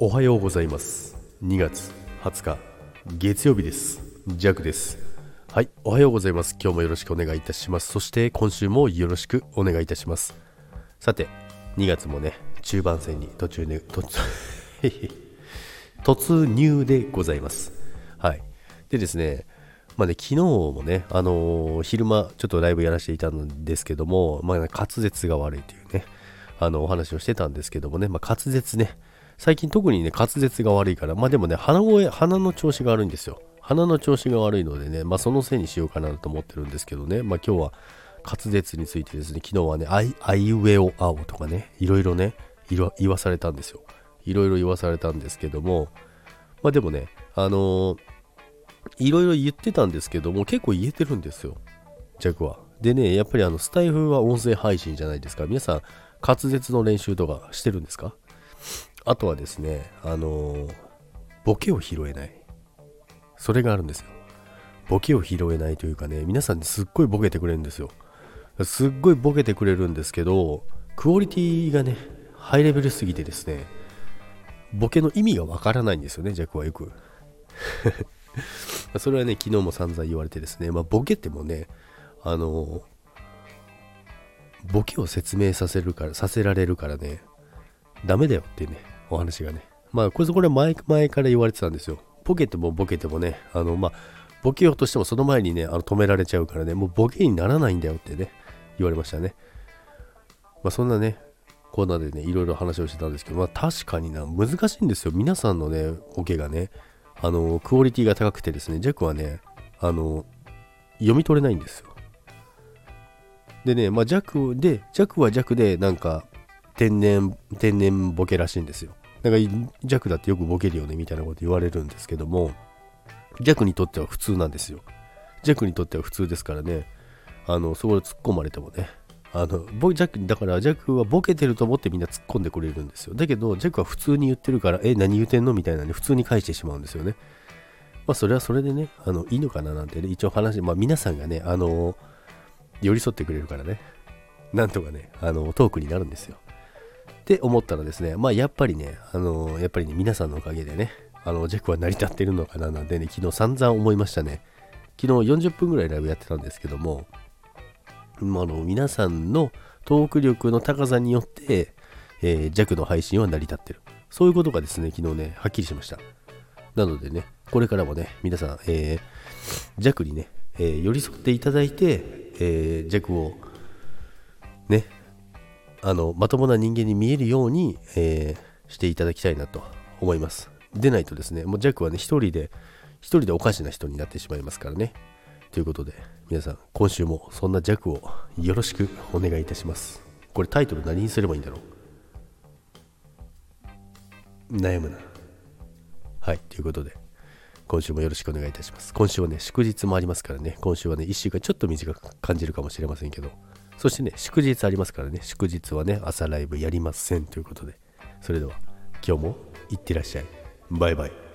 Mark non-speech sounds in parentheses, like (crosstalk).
おはようございます。2月20日月曜日です。ジャックです。はいおはようございます。今日もよろしくお願いいたします。そして今週もよろしくお願いいたします。さて2月もね中盤戦に途中で突 (laughs) 突入でございます。はい。でですねまあね、昨日もね、あのー、昼間ちょっとライブやらせていたんですけども、まあ、ね、滑舌が悪いというね、あの、お話をしてたんですけどもね、まあ、滑舌ね、最近特にね、滑舌が悪いから、まあでもね、鼻声、鼻の調子が悪いんですよ。鼻の調子が悪いのでね、まあそのせいにしようかなと思ってるんですけどね、まあ今日は滑舌についてですね、昨日はね、あい、あいうえおあおとかね、いろいろね、言わされたんですよ。いろいろ言わされたんですけども、まあでもね、あのー、いろいろ言ってたんですけども、結構言えてるんですよ。弱は。でね、やっぱりあの、スタイフは音声配信じゃないですか。皆さん、滑舌の練習とかしてるんですか？あとはですね、あの、ボケを拾えない。それがあるんですよ。ボケを拾えないというかね、皆さんすっごいボケてくれるんですよ。すっごいボケてくれるんですけど、クオリティがね、ハイレベルすぎてですね、ボケの意味がわからないんですよね、ジャックはよく。(laughs) それはね、昨日も散々言われてですね、まあ、ボケてもね、あのボケを説明させるから、させられるからね、ダメだよっていうね、お話がね。まあ、これこれ前前から言われてたんですよ。ボケてもボケてもね、あの、まあ、ボケようとしてもその前にね、あの止められちゃうからね、もうボケにならないんだよってね、言われましたね。まあ、そんなね、コーナーでね、いろいろ話をしてたんですけど、まあ、確かにな、難しいんですよ。皆さんのね、ボケがね、あの、クオリティが高くてですね、ジャックはね、あの、読み取れないんですよ。でね、まあ、弱で、弱は弱で、なんか、天然、天然ボケらしいんですよ。だから弱だってよくボケるよねみたいなこと言われるんですけども、弱にとっては普通なんですよ。弱にとっては普通ですからね、あの、そこで突っ込まれてもね、あの、ボ弱だから弱はボケてると思ってみんな突っ込んでくれるんですよ。だけど、弱は普通に言ってるから、え、何言うてんの？みたいなね、普通に返してしまうんですよね。まあ、それはそれでね、あの、いいのかななんてね、一応話、まあ、皆さんがね、あの、寄り添ってくれるからね、なんとかね、あの、トークになるんですよ。って思ったらですね、まあやっぱりね、あのー、やっぱりね、皆さんのおかげでね、あの、ジェクは成り立ってるのかななんてね、昨日散々思いましたね。昨日40分ぐらいライブやってたんですけども、まあ、の皆さんのトーク力の高さによって、えー、弱の配信は成り立ってる。そういうことがですね、昨日ね、はっきりしました。なのでね、これからもね、皆さん、えー、弱にね、えー、寄り添っていただいて、えー、弱をね、あのまともな人間に見えるように、えー、していただきたいなと思います。でないとですね、もうジャックはね、一人で、一人でおかしな人になってしまいますからね。ということで、皆さん、今週もそんなジャックをよろしくお願いいたします。これタイトル何にすればいいんだろう？悩むな。はい、ということで、今週もよろしくお願いいたします。今週はね、祝日もありますからね、今週はね、1週間ちょっと短く感じるかもしれませんけど、そしてね、祝日ありますからね、祝日はね、朝ライブやりませんということで、それでは今日もいってらっしゃい。バイバイ。